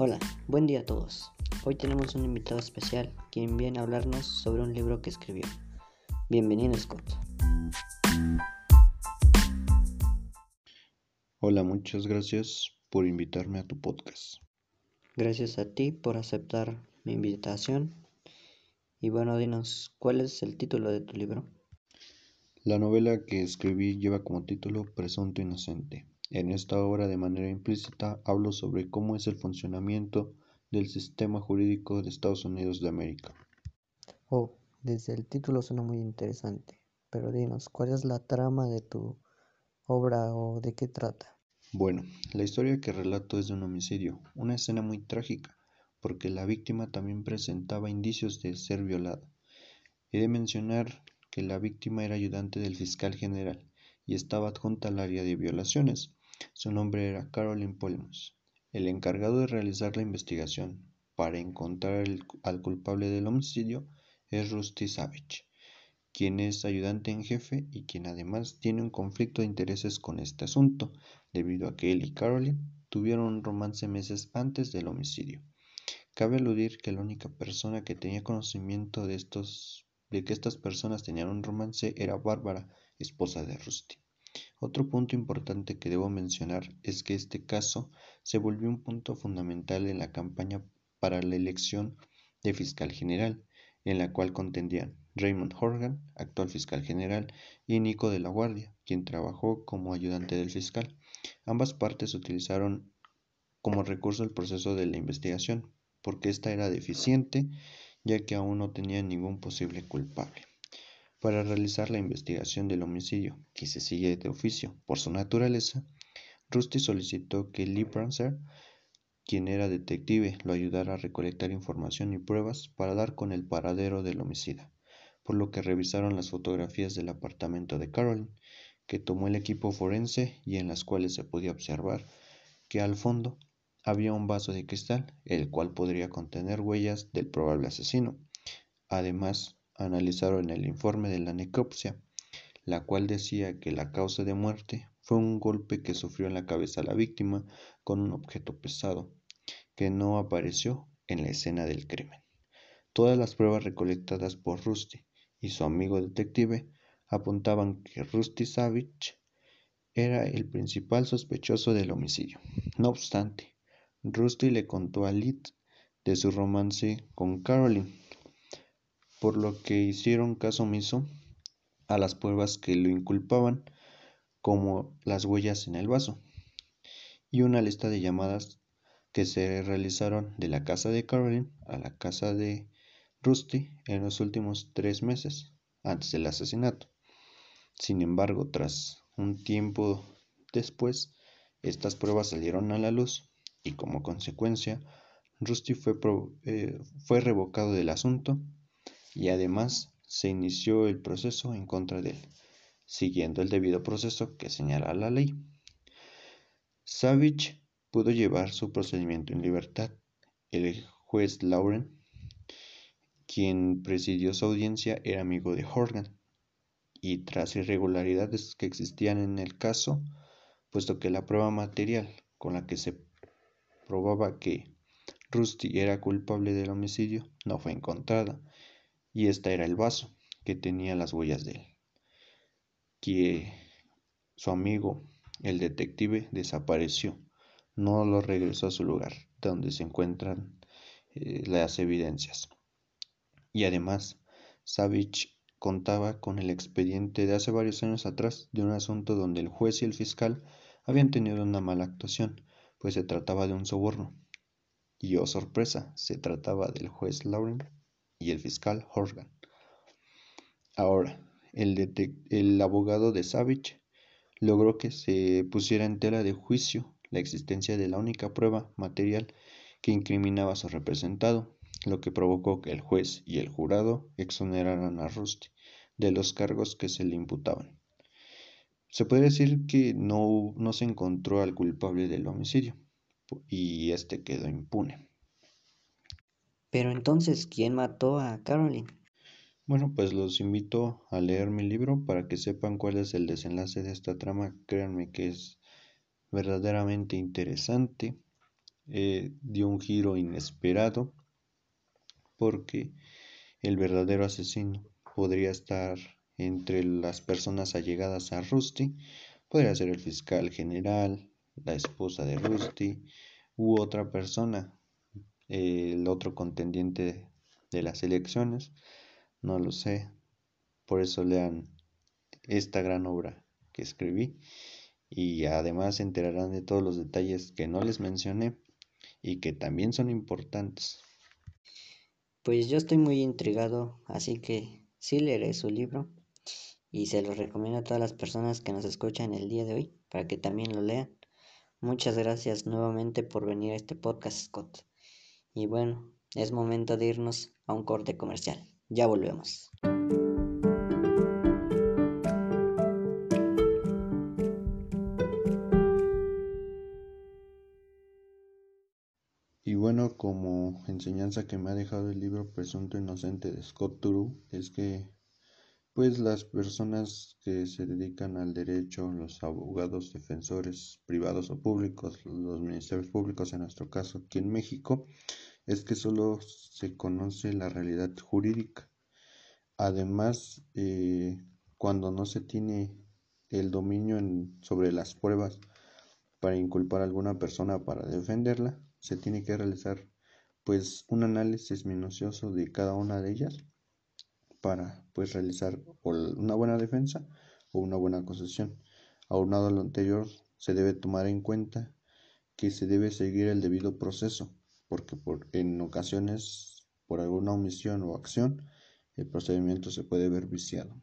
Hola, buen día a todos. Hoy tenemos un invitado especial quien viene a hablarnos sobre un libro que escribió. Bienvenido Scott. Hola, muchas gracias por invitarme a tu podcast. Gracias a ti por aceptar mi invitación. Y bueno, dinos, ¿cuál es el título de tu libro? La novela que escribí lleva como título Presunto Inocente. En esta obra, de manera implícita, hablo sobre cómo es el funcionamiento del sistema jurídico de Estados Unidos de América. Oh, desde el título suena muy interesante, pero dinos, ¿cuál es la trama de tu obra o de qué trata? Bueno, la historia que relato es de un homicidio, una escena muy trágica, porque la víctima también presentaba indicios de ser violada. He de mencionar que la víctima era ayudante del fiscal general y estaba adjunta al área de violaciones, su nombre era Caroline Polmus. El encargado de realizar la investigación para encontrar al culpable del homicidio es Rusty Savage, quien es ayudante en jefe y quien además tiene un conflicto de intereses con este asunto, debido a que él y Caroline tuvieron un romance meses antes del homicidio. Cabe aludir que la única persona que tenía conocimiento de de que estas personas tenían un romance era Bárbara, esposa de Rusty. Otro punto importante que debo mencionar es que este caso se volvió un punto fundamental en la campaña para la elección de fiscal general, en la cual contendían Raymond Horgan, actual fiscal general, y Nico de la Guardia, quien trabajó como ayudante del fiscal. Ambas partes utilizaron como recurso el proceso de la investigación, porque ésta era deficiente, ya que aún no tenía ningún posible culpable para realizar la investigación del homicidio, que se sigue de oficio por su naturaleza, Rusty solicitó que Lee Prancer, quien era detective, lo ayudara a recolectar información y pruebas para dar con el paradero del homicida, por lo que revisaron las fotografías del apartamento de Caroline, que tomó el equipo forense y en las cuales se podía observar que al fondo había un vaso de cristal, el cual podría contener huellas del probable asesino. Además, analizaron el informe de la necropsia, la cual decía que la causa de muerte fue un golpe que sufrió en la cabeza la víctima con un objeto pesado, que no apareció en la escena del crimen. Todas las pruebas recolectadas por Rusty y su amigo detective apuntaban que Rusty Savage era el principal sospechoso del homicidio. No obstante, Rusty le contó a Lid de su romance con Caroline, por lo que hicieron caso omiso a las pruebas que lo inculpaban, como las huellas en el vaso, y una lista de llamadas que se realizaron de la casa de Caroline a la casa de Rusty en los últimos tres meses antes del asesinato. Sin embargo, tras un tiempo después, estas pruebas salieron a la luz y como consecuencia, Rusty fue, eh, fue revocado del asunto y además se inició el proceso en contra de él, siguiendo el debido proceso que señala la ley. Savage pudo llevar su procedimiento en libertad. El juez Lauren, quien presidió su audiencia, era amigo de Horgan, y tras irregularidades que existían en el caso, puesto que la prueba material con la que se probaba que Rusty era culpable del homicidio no fue encontrada, y este era el vaso que tenía las huellas de él. Que su amigo, el detective, desapareció, no lo regresó a su lugar, donde se encuentran eh, las evidencias. Y además, Savage contaba con el expediente de hace varios años atrás de un asunto donde el juez y el fiscal habían tenido una mala actuación, pues se trataba de un soborno. Y oh sorpresa, se trataba del juez Lauren y el fiscal Horgan. Ahora, el, abogado de Savage logró que se pusiera en tela de juicio la existencia de la única prueba material que incriminaba a su representado, lo que provocó que el juez y el jurado exoneraran a Rusty de los cargos que se le imputaban. Se puede decir que no, no se encontró al culpable del homicidio y este quedó impune. Pero entonces, ¿quién mató a Caroline? Bueno, pues los invito a leer mi libro para que sepan cuál es el desenlace de esta trama. Créanme que es verdaderamente interesante eh, dio un giro inesperado porque el verdadero asesino podría estar entre las personas allegadas a Rusty, podría ser el fiscal general, la esposa de Rusty u otra persona, el otro contendiente de las elecciones, no lo sé, por eso lean esta gran obra que escribí y además se enterarán de todos los detalles que no les mencioné y que también son importantes. Pues yo estoy muy intrigado, así que sí leeré su libro y se lo recomiendo a todas las personas que nos escuchan el día de hoy para que también lo lean. Muchas gracias nuevamente por venir a este podcast, Scott. Y bueno, es momento de irnos a un corte comercial. Ya volvemos. Y bueno, como enseñanza que me ha dejado el libro Presunto Inocente de Scott Turow es que pues las personas que se dedican al derecho, los abogados defensores privados o públicos, los ministerios públicos en nuestro caso aquí en México, es que solo se conoce la realidad jurídica. Además, eh, cuando no se tiene el dominio sobre las pruebas para inculpar a alguna persona para defenderla, se tiene que realizar pues un análisis minucioso de cada una de ellas para pues realizar una buena defensa o una buena acusación. Aunado a lo anterior, se debe tomar en cuenta que se debe seguir el debido proceso, porque por, en ocasiones, por alguna omisión o acción, el procedimiento se puede ver viciado.